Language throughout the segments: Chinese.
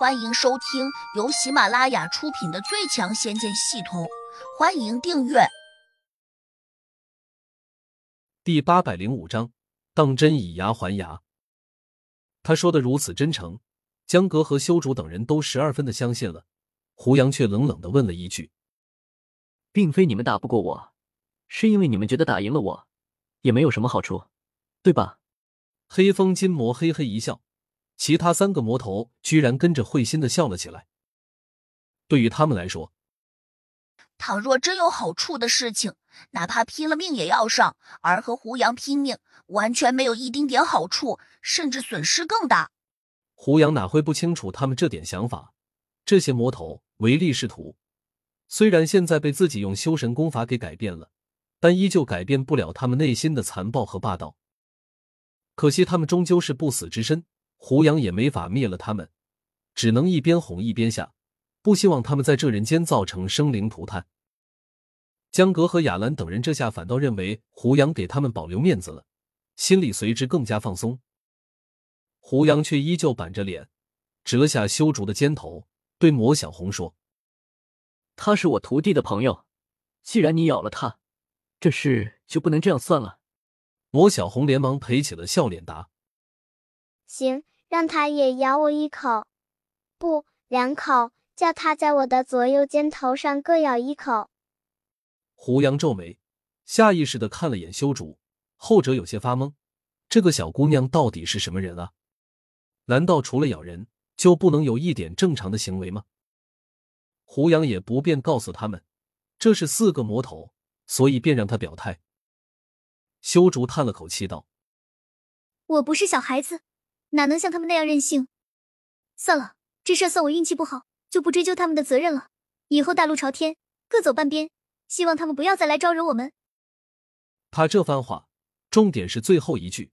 欢迎收听由喜马拉雅出品的《最强仙剑系统》，欢迎订阅。第八百零五章，当真以牙还牙。他说的如此真诚，江阁和修竹等人都十二分的相信了。胡杨却冷冷的问了一句：“并非你们打不过我，是因为你们觉得打赢了我也没有什么好处，对吧？”黑风金魔嘿嘿一笑，其他三个魔头居然跟着会心的笑了起来。对于他们来说，倘若真有好处的事情，哪怕拼了命也要上；而和胡杨拼命，完全没有一丁点好处，甚至损失更大。胡杨哪会不清楚他们这点想法？这些魔头唯利是图，虽然现在被自己用修神功法给改变了，但依旧改变不了他们内心的残暴和霸道。可惜他们终究是不死之身，胡杨也没法灭了他们，只能一边哄一边吓。不希望他们在这人间造成生灵涂炭。江格和雅兰等人这下反倒认为胡杨给他们保留面子了，心里随之更加放松。胡杨却依旧板着脸，折下修竹的肩头，对魔小红说：“他是我徒弟的朋友，既然你咬了他，这事就不能这样算了。”魔小红连忙赔起了笑脸，答：“行，让他也咬我一口，不，两口。”叫他在我的左右肩头上各咬一口。胡杨皱眉，下意识的看了眼修竹，后者有些发懵。这个小姑娘到底是什么人啊？难道除了咬人就不能有一点正常的行为吗？胡杨也不便告诉他们，这是四个魔头，所以便让他表态。修竹叹了口气道：“我不是小孩子，哪能像他们那样任性？算了，这事算我运气不好。”就不追究他们的责任了。以后大路朝天，各走半边。希望他们不要再来招惹我们。他这番话，重点是最后一句。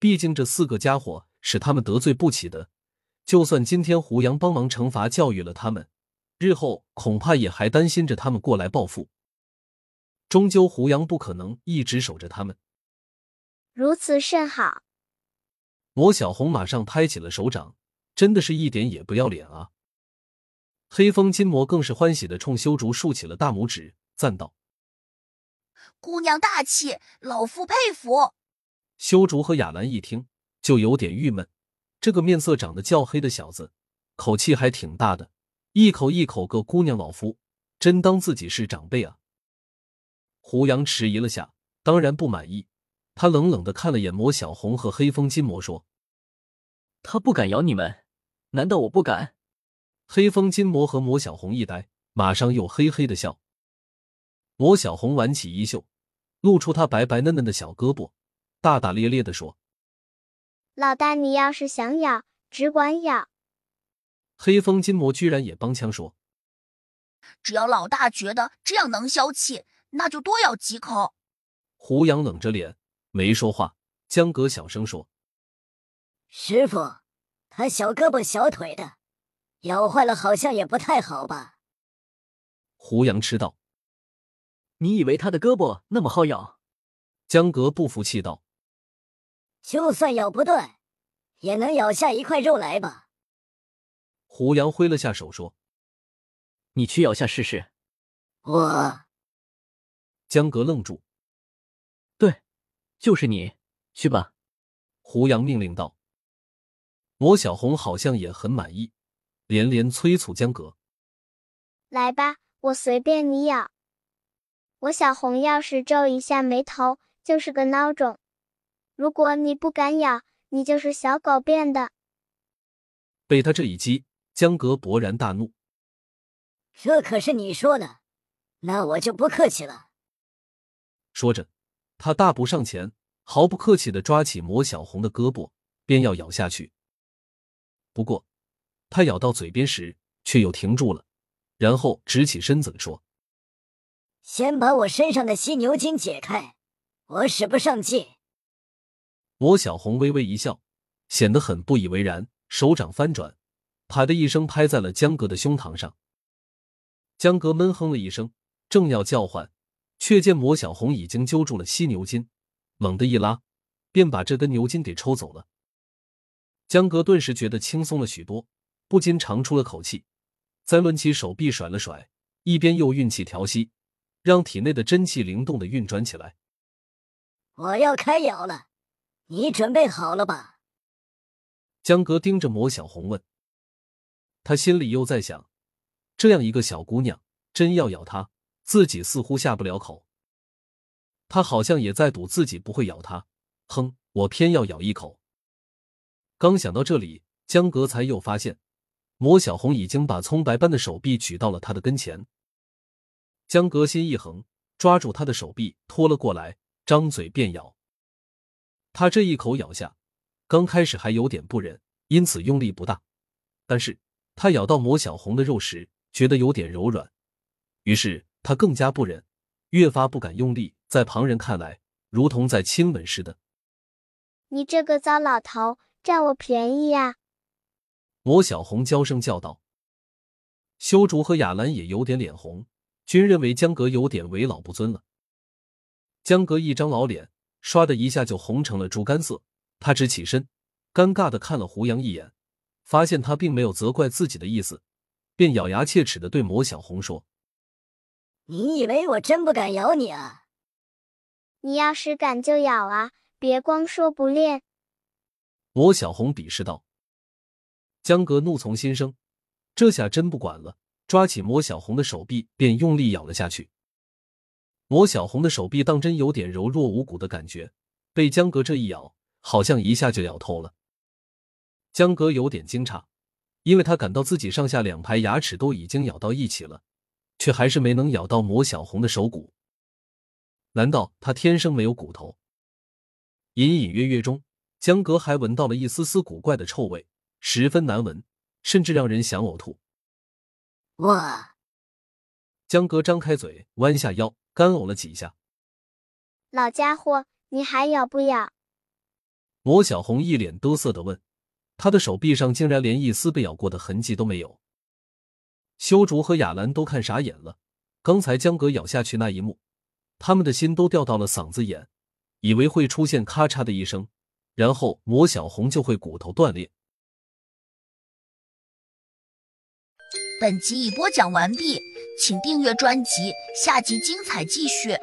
毕竟这四个家伙是他们得罪不起的。就算今天胡杨帮忙惩罚教育了他们，日后恐怕也还担心着他们过来报复。终究胡杨不可能一直守着他们。如此甚好。魔小红马上拍起了手掌，真的是一点也不要脸啊！黑风金魔更是欢喜的冲修竹竖起了大拇指，赞道：“姑娘大气，老夫佩服。”修竹和雅兰一听就有点郁闷，这个面色长得较黑的小子，口气还挺大的，一口一口个姑娘老夫，真当自己是长辈啊！胡杨迟疑了下，当然不满意，他冷冷的看了眼魔小红和黑风金魔，说：“他不敢咬你们，难道我不敢？”黑风金魔和魔小红一呆，马上又嘿嘿的笑。魔小红挽起衣袖，露出她白白嫩嫩的小胳膊，大大咧咧的说：“老大，你要是想咬，只管咬。”黑风金魔居然也帮腔说：“只要老大觉得这样能消气，那就多咬几口。”胡杨冷着脸没说话。江格小声说：“师傅，他小胳膊小腿的。”咬坏了好像也不太好吧？胡杨吃道：“你以为他的胳膊那么好咬？”江格不服气道：“就算咬不断，也能咬下一块肉来吧？”胡杨挥了下手说：“你去咬下试试。”我。江格愣住：“对，就是你，去吧。”胡杨命令道。魔小红好像也很满意。连连催促江格：“来吧，我随便你咬。”我小红要是皱一下眉头，就是个孬种。如果你不敢咬，你就是小狗变的。被他这一击，江格勃然大怒：“这可是你说的，那我就不客气了。”说着，他大步上前，毫不客气的抓起魔小红的胳膊，便要咬下去。不过，他咬到嘴边时，却又停住了，然后直起身子说：“先把我身上的犀牛筋解开，我使不上劲。”魔小红微微一笑，显得很不以为然，手掌翻转，啪的一声拍在了江格的胸膛上。江格闷哼了一声，正要叫唤，却见魔小红已经揪住了犀牛筋，猛地一拉，便把这根牛筋给抽走了。江格顿时觉得轻松了许多。不禁长出了口气，再抡起手臂甩了甩，一边又运气调息，让体内的真气灵动的运转起来。我要开咬了，你准备好了吧？江格盯着魔小红问，他心里又在想，这样一个小姑娘真要咬他，自己似乎下不了口。他好像也在赌自己不会咬他，哼，我偏要咬一口。刚想到这里，江格才又发现，魔小红已经把葱白般的手臂举到了他的跟前。江格心一横，抓住他的手臂拖了过来，张嘴便咬。他这一口咬下，刚开始还有点不忍，因此用力不大。但是他咬到魔小红的肉时，觉得有点柔软，于是他更加不忍，越发不敢用力。在旁人看来，如同在亲吻似的。你这个糟老头，占我便宜呀！魔小红娇声叫道。修竹和雅兰也有点脸红，均认为江格有点为老不尊了。江格一张老脸，唰的一下就红成了猪肝色。他直起身，尴尬的看了胡杨一眼，发现他并没有责怪自己的意思，便咬牙切齿的对魔小红说：“你以为我真不敢咬你啊？”你要是敢就咬啊！别光说不练。魔小红鄙视道。江格怒从心生，这下真不管了，抓起魔小红的手臂便用力咬了下去。魔小红的手臂当真有点柔弱无骨的感觉，被江格这一咬，好像一下就咬透了。江格有点惊诧，因为他感到自己上下两排牙齿都已经咬到一起了，却还是没能咬到魔小红的手骨。难道他天生没有骨头？隐隐约约中，江格还闻到了一丝丝古怪的臭味，十分难闻，甚至让人想呕吐。哇！江格张开嘴，弯下腰，干呕了几下。老家伙，你还咬不咬？魔小红一脸得瑟的问，他的手臂上竟然连一丝被咬过的痕迹都没有。修竹和雅兰都看傻眼了，刚才江格咬下去那一幕。他们的心都掉到了嗓子眼，以为会出现咔嚓的一声，然后魔小红就会骨头断裂。本集已播讲完毕，请订阅专辑，下集精彩继续。